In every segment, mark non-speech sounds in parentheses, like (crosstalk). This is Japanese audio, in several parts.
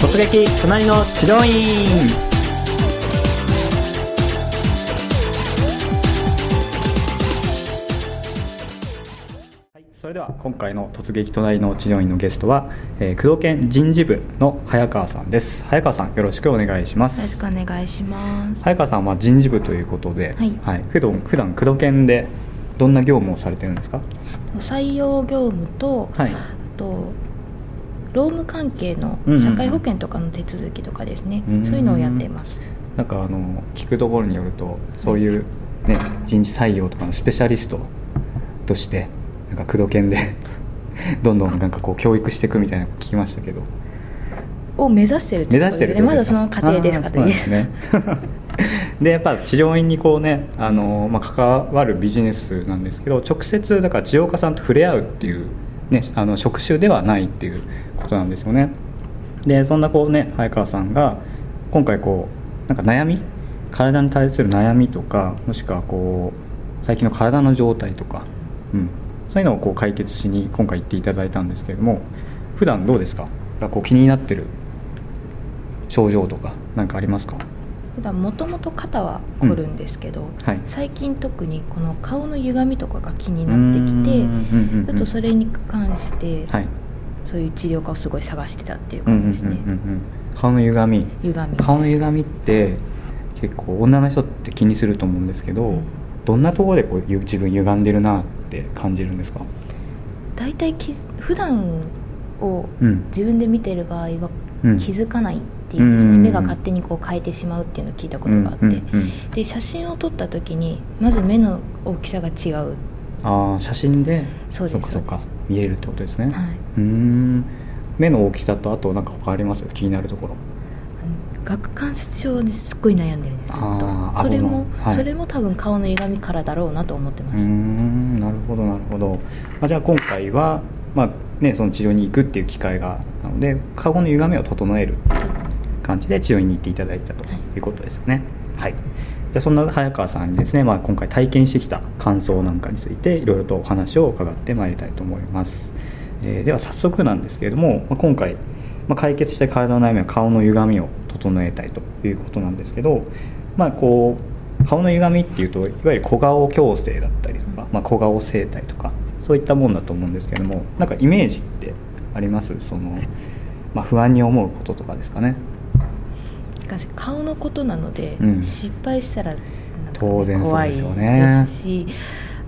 突撃隣の治療院はいそれでは今回の突撃隣の治療院のゲストは、えー、工藤研人事部の早川さんです。早川さんよろしくお願いします。よろしくお願いします。早川さんは人事部ということで、はい普段普段工藤研でどんな業務をされてるんですか？採用業務と、はい。あと労務関係のうんうんうん社会保険とかの手続きとかですね、うんそういうのをやってます。なんかあの聞くところによるとそういう、ね、人事採用とかのスペシャリストとしてなんか工藤研で (laughs) どんどんなんかこう教育していくみたいなの聞きましたけど。を目指してるってこと目指してるですねまだその過程ですか？ね。(laughs) でやっぱ治療院にこうねあの、まあ、関わるビジネスなんですけど直接だから治療家さんと触れ合うっていう、ね、あの職種ではないっていうことなんですよね。でそんなこうね早川さんが今回こうなんか悩み体に対する悩みとかもしくはこう最近の体の状態とか、うん、そういうのをこう解決しに今回行っていただいたんですけれども普段どうですか？がこう気になってる症状とか何かありますか？普段もともと肩は凝るんですけど、はい。最近特にこの顔の歪みとかが気になってきてうんうんうんうん。ちょっとそれに関して、はいそういう治療家をすごい探してたっていう感じですね、うんうん顔の歪み。歪み顔の歪みって結構女の人って気にすると思うんですけど、うん。どんなところでこうゆ自分歪んでるなって感じるんですか？大体き普段をうん。自分で見てる場合はうん。気づかないっていうんですね、うん。目が勝手にこう変えてしまうっていうのを聞いたことがあって、うんうんうん。で写真を撮った時にまず目の大きさが違う、ああ写真で？そうです。そっか見えるってことですね、はい。うーん。目の大きさとあとなんか他あります？気になるところ。顎関節症ですっごい悩んでるんですずっあーとそれも、はい。それも多分顔の歪みからだろうなと思ってます、んなるほどなるほど、まあ、じゃあ今回は、まあね、その治療に行くっていう機会がなので顔の歪みを整える感じで治療院に行っていただいたということですよね。はい、じゃあそんな早川さんにですね、まあ、今回体験してきた感想なんかについていろいろとお話を伺ってまいりたいと思います、えーでは早速なんですけれども、まあ、今回、まあ、解決した体の悩みは顔の歪みを整えたいということなんですけど、まあ、こう顔の歪みっていうといわゆる小顔矯正だったりとか、まあ、小顔整体とかそういったもんだと思うんですけどもなんかイメージってあります？その、まあ、不安に思うこととかですかね。しかし顔のことなので、うん。失敗したらね当然怖いですし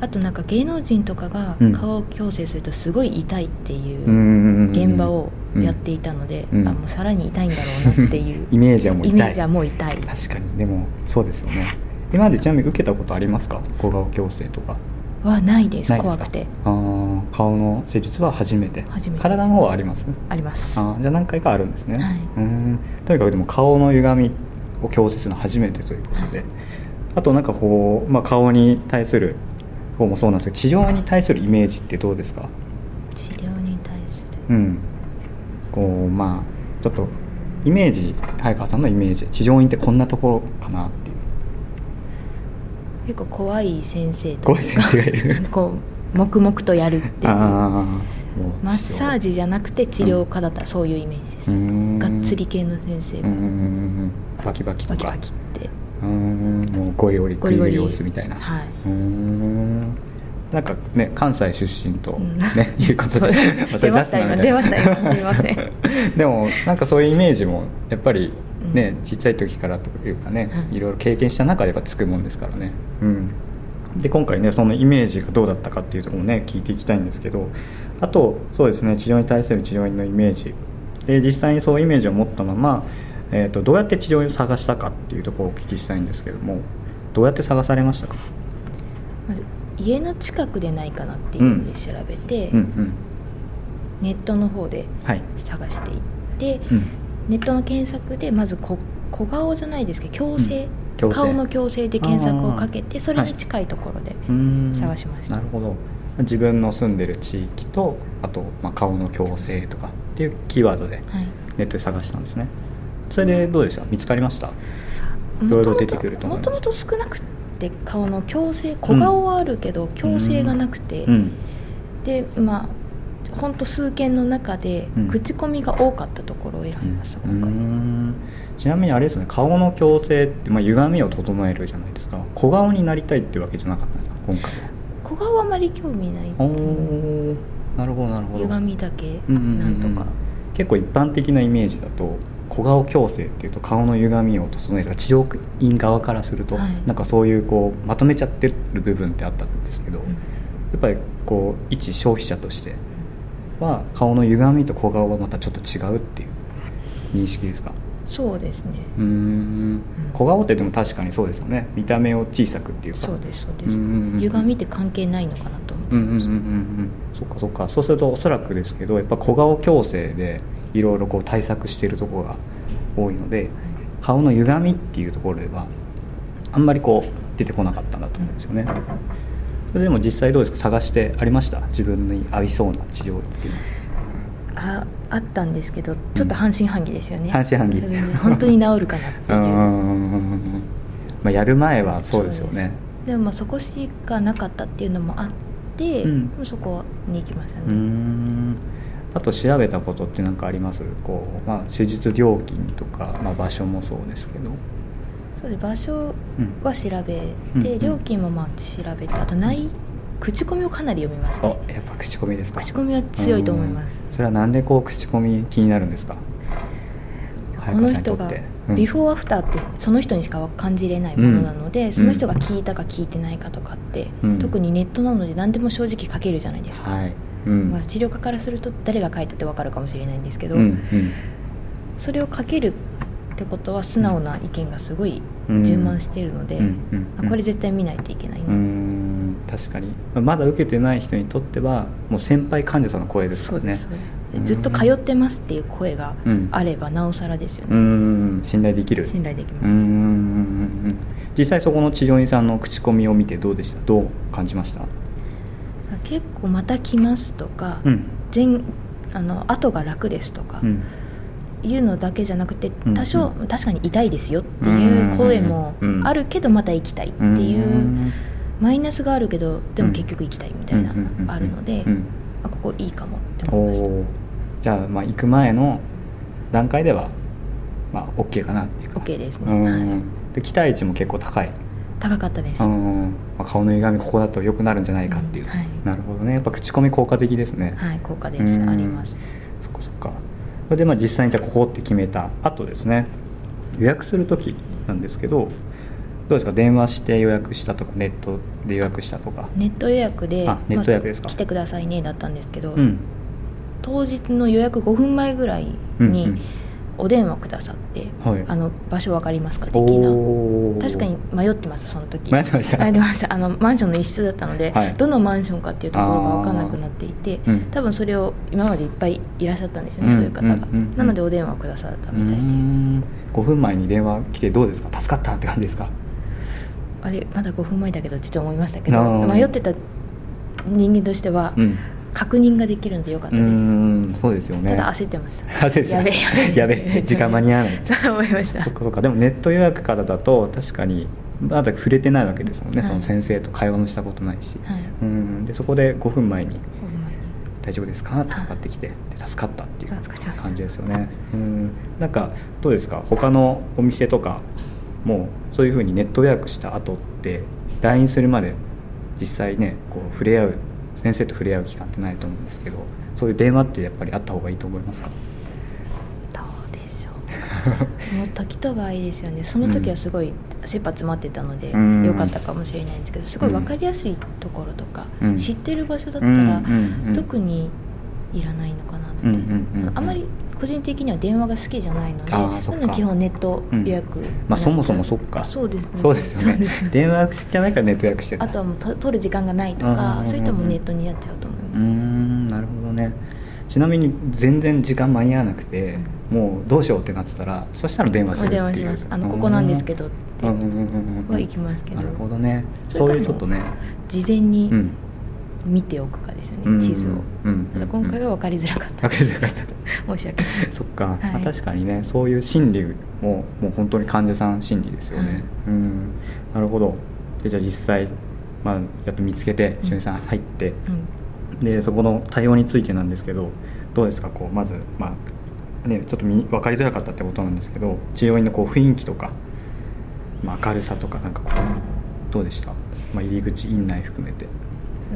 あとなんか芸能人とかがうん。顔を矯正するとすごい痛いっていう現場をやっていたので、うん。あもうさらに痛いんだろうなっていう (laughs) イメージはもう痛い。イメージはもう痛い。確かに。でもそうですよね。今までちなみに受けたことありますか？小顔矯正とかはないですないですか？怖くて。あー顔の施術は初めて。初めて。体の方はあります？あります。あーじゃあ何回かあるんですね、はい。うーん。とにかくでも顔の歪みを矯正するのは初めてということで、はい。あとなんかこう、まあ、顔に対する方もそうなんですけど治療に対するイメージってどうですか？治療に対する。うん。こうまあちょっとイメージ早川さんのイメージ。治療院ってこんなところかな？っ結構怖い先生と怖い先生がいる。(laughs) こう黙々とやるっていう。マッサージじゃなくて治療家だったらそういうイメージです、うーん。がっつり系の先生が。バキバキとか。バキバキって。うーんもうゴリゴリゴリゴリ。グイグイ押すみたいな。はい。うーん。なんかね関西出身とうん。ね、(laughs) いうことで。(laughs) 出ました今。出ました今。すいません。でもなんかそういうイメージもやっぱりね、うん。ちっちゃい時からというかね、はい。いろいろ経験した中でやっぱつくもんですからね。うん。で今回ねそのイメージがどうだったかっていうところもね聞いていきたいんですけどあとそうですね治療に対する治療院のイメージ。で実際にそういうイメージを持ったまま、えー、とどうやって治療院を探したかっていうところをお聞きしたいんですけどもどうやって探されましたか？まず家の近くでないかなっていうので調べて、うんうん。ネットの方ではい、探していって、うん、ネットの検索でまずこ小顔じゃないですけど矯正,、矯正顔の矯正で検索をかけてそれに近いところで、探しました。なるほど。自分の住んでる地域とあと、まあ、顔の矯正とかっていうキーワードではい。ネットで探したんですね。それでどうでした見つかりました？いろいろ出てくるともともと少なくて顔の矯正小顔はあるけど矯正がなくて、うん。でまあ本当数件の中でうん。口コミが多かったところを選びました、うー今回。ん。ちなみにあれですね。顔の矯正って、まあ、歪みを整えるじゃないですか。小顔になりたいっていうわけじゃなかったんですか今回は。小顔はあまり興味ないおー。なるほどなるほど。歪みだけなんとか、結構一般的なイメージだと小顔矯正っていうと顔の歪みを整える治療院側からすると、はい。なんかそういうこうまとめちゃってる部分ってあったんですけど、うん。やっぱりこう一消費者としては顔の歪みと小顔はまたちょっと違うっていう認識ですか？そうですね。うーん。小顔ってでも確かにそうですよね。見た目を小さくっていうか。そうですそうです、うんうんうん歪みって関係ないのかなと思ってうんうんうんうんうました、ん。そっかそっか。そうするとおそらくですけどやっぱ小顔矯正でいろいろこう対策しているところが多いので顔の歪みっていうところではあんまりこう出てこなかったんだと思うんですよねそれでも実際どうですか？探してありました？自分に合いそうな治療っていうの。はああったんですけどちょっと半信半疑ですよね、半信半疑。それで本当に治るかなっていう。まあやる前はそうですよね。でもまあそこしかなかったっていうのもあって、うん。そこに行きましたね、ん。あと調べたことって何かあります？こう、まあ、手術料金とか、まあ、場所もそうですけどそうです場所うん。は調べて、うんうん。料金もまあ調べてあとない口コミをかなり読みますあねやっぱ口コミですか。口コミは強いと思います。うん。それはなんでこう口コミ気になるんですか？この人がビフォーアフターってその人にしか感じれないものなので、ん。その人が聞いたか聞いてないかとかって、うん。特にネットなので何でも正直書けるじゃないですか、はい。うん。まあ、治療家からすると誰が書いたって分かるかもしれないんですけど、それを書けるってことは素直な意見がすごいうん充満しているので、あこれ絶対見ないといけないな、確かに。まだ受けてない人にとってはもう先輩患者さんの声ですからね。ずっと通ってますっていう声がうん。あればなおさらですよね、ん。信頼できる。信頼できます、実際そこの治療院さんの口コミを見てどうでした？どう感じました？結構また来ますとか、うん。前あの後が楽ですとか、うんいうのだけじゃなくてうん。多少、確かに痛いですよっていう声もうん。あるけどまた行きたいっていうマイナスがあるけどでも結局行きたいみたいなのがあるのでうん。あここいいかもってお思いました。ー。じゃあまあ行く前の段階ではまあ OK かなっていうか。OK ですうん。ね、はい、で期待値も結構高い。高かったです、うん。まあ、顔の歪みここだと良くなるんじゃないかっていう、うん。はい。なるほどね。やっぱ口コミ効果的ですね。はい効果です。うん。あります。そっかそっかそれでまあ実際にじゃあここって決めた後ですね。予約する時なんですけどどうですか？電話して予約したとかネットで予約したとか。ネット予約であネット予約ですか？まあ来てくださいねだったんですけど、うん。当日の予約5分前ぐらいうんうん。にお電話くださって、はい。あの場所分かりますか？的な。確かに迷ってますその時。迷ってました。あのマンションの一室だったので、はい。どのマンションかっていうところが分かんなくなっていて、うん。多分それを今までいっぱいいらっしゃったんですよね、うんそういう方が、うんなのでお電話くださったうみたいで、ーん。5分前に電話来てどうですか？助かったって感じですか？あれまだ5分前だけどちょっと思いましたけど迷ってた人間としてはうん確認ができるのでよかったです、んそうですよね。ただ焦ってました。(laughs) 焦ってた。やべえ (laughs) やべえ。時間間に合わない。(laughs) そう思いました。そっかそっか。でもネット予約からだと確かにまだ触れてないわけですもんね、はい。その先生と会話もしたことないし、はい。うん。でそこで5分前に5分前に「大丈夫ですか?」ってかかってきてで助かったっていう感じですよね。うん。なんかどうですか？他のお店とかもそういうふうにネット予約した後って LINE するまで実際ねこう触れ合う先生と触れ合う期間ってないと思うんですけどそういう電話ってやっぱりあった方がいいと思いますか？どうでしょう。(laughs) もう時と場合ですよね。その時はすごい切羽詰まってたのでうん。良かったかもしれないんですけどすごい分かりやすいところとか、うん。知ってる場所だったら、うん特にいらないのかなって、あまり個人的には電話が好きじゃないのであーそっか。なので基本ネット予約、まあそもそもそっか。そうですね。そうですよね。電話じゃないからネット予約してる。あとはもうと取る時間がないとうんうんうんうん。かそういう人もネットにやっちゃうと思いうます、ーんなるほどね。ちなみに全然時間間に合わなくて、もうどうしようってなってたらそしたら電話するっていう。お電話します。あのここなんですけどってうんうんうんうんうんは行きますけど。なるほどね。そういうちょっとね。事前にうん見ておくかですよね、うん地図を、うん。ただ今回は分かりづらかった、分かりづらかった。(laughs) 申し訳ない。(laughs) そっか、はい。まあ確かにねそういう心理ももう本当に患者さん心理ですよね、はい。うん。なるほど。でじゃあ実際、まあ、やっと見つけてうん。しゅんさん入って、うん。でそこの対応についてなんですけどどうですか？こうまず、まあね、ちょっと見分かりづらかったってことなんですけど治療院のこう雰囲気とか、まあ、明るさとかなんかこうどうでした、まあ、入り口院内含めて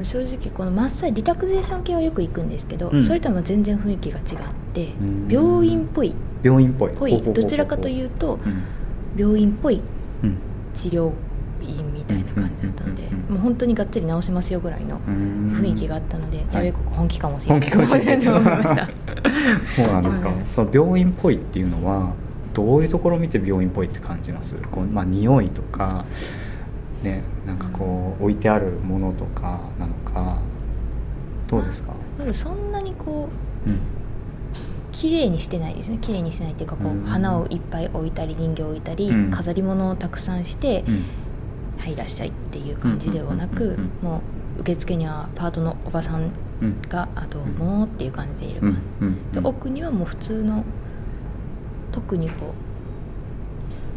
正直このマッサージリラクゼーション系はよく行くんですけど、うん。それとは全然雰囲気が違ってん。病院っぽい。病院っぽい。ぽい。どちらかというとうん。病院っぽいうん。治療院みたいな感じだったのでもう本当にがっつり治しますよぐらいのうん。雰囲気があったので、はい。やべえここ本気かもしれない。本気かもしれない。と思いましたそうなんですか、はい。その病院っぽいっていうのはどういうところを見て病院っぽいって感じます？こう、まあ、匂いとかねなんかこう置いてあるものとかなのかどうですか、まずそんなにこううん。綺麗にしてないですね。綺麗にしてないっていうかこうん。う花をいっぱい置いたり人形を置いたり、うん。飾り物をたくさんしてうん「はいいらっしゃい」っていう感じではなくうんうんうんうん。もう受付にはパートのおばさんうん。があとうんもうっていう感じで。いるうん。感うん。じで奥にはもう普通の特にこ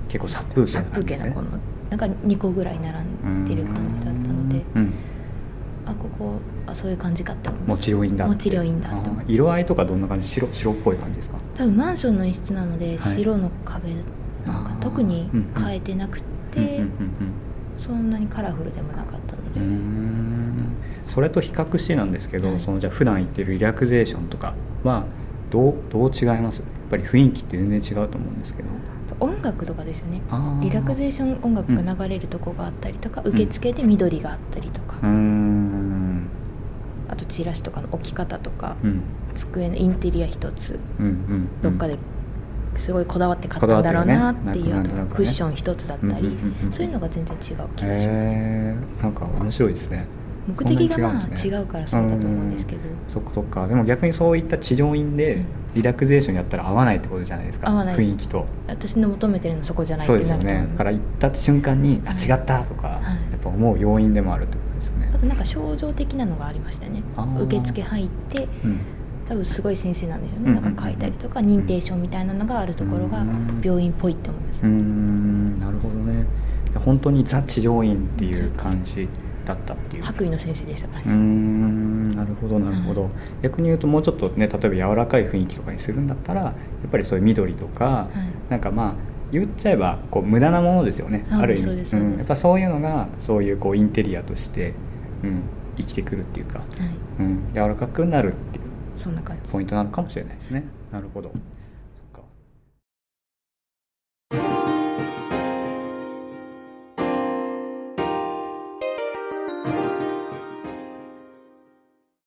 結構殺風う景殺風景な感このなんか2個ぐらい並んでる感じだったのでうん。あここあそういう感じかって思いまもうした治療院だって。もう治療院だ色合いとかどんな感じ？白白っぽい感じですか？多分マンションの一室なのではい。白の壁なんか特に変えてなくて、そんなにカラフルでもなかったので、それと比較してなんですけど、はい。そのじゃあ普段行ってるリラクゼーションとかはどうどう違います？やっぱり雰囲気って全然違うと思うんですけど音楽とかですよね。リラクゼーション音楽が流れるとこがあったりとか、受付で緑があったりとか、うーん。あとチラシとかの置き方とか、うん。机のインテリア一つ。うんうんどっかですごいこだわって買ったんだろうなっていう、ねね。クッション一つだったり、うんうんうんうん。そういうのが全然違う気がします、へえなんか面白いですね目的がまあ違うからそうだと思うんですけど。そっかそっか。でも逆にそういった治療院でうん。リラクゼーションやったら合わないってことじゃないですか。合わないです。雰囲気と。私の求めてるのそこじゃないってそうですよなるとねだから行った瞬間に、はいあ違ったとか、い。やっぱ思う要因でもあるってことですよね。あとなんか症状的なのがありましたね。受付入ってうん。多分すごい先生なんでしょうね、うんうんうん。なんか書いたりとか認定証みたいなのがあるところがうん。病院っぽいって思います、うーん。なるほどね。本当にザ治療院っていう感じだったっていう。白衣の先生でしたからね、んなるほどなるほど、はい逆に言うともうちょっとね例えば柔らかい雰囲気とかにするんだったらやっぱりそういう緑とか、はい。なんかまあ言っちゃえばこう無駄なものですよねある意味。そうん、やっぱそういうのがそういうこうインテリアとして、うん、生きてくるっていうか、はい。うん、柔らかくなるっていうそんな感じ。ポイントなのかもしれないですね。なるほど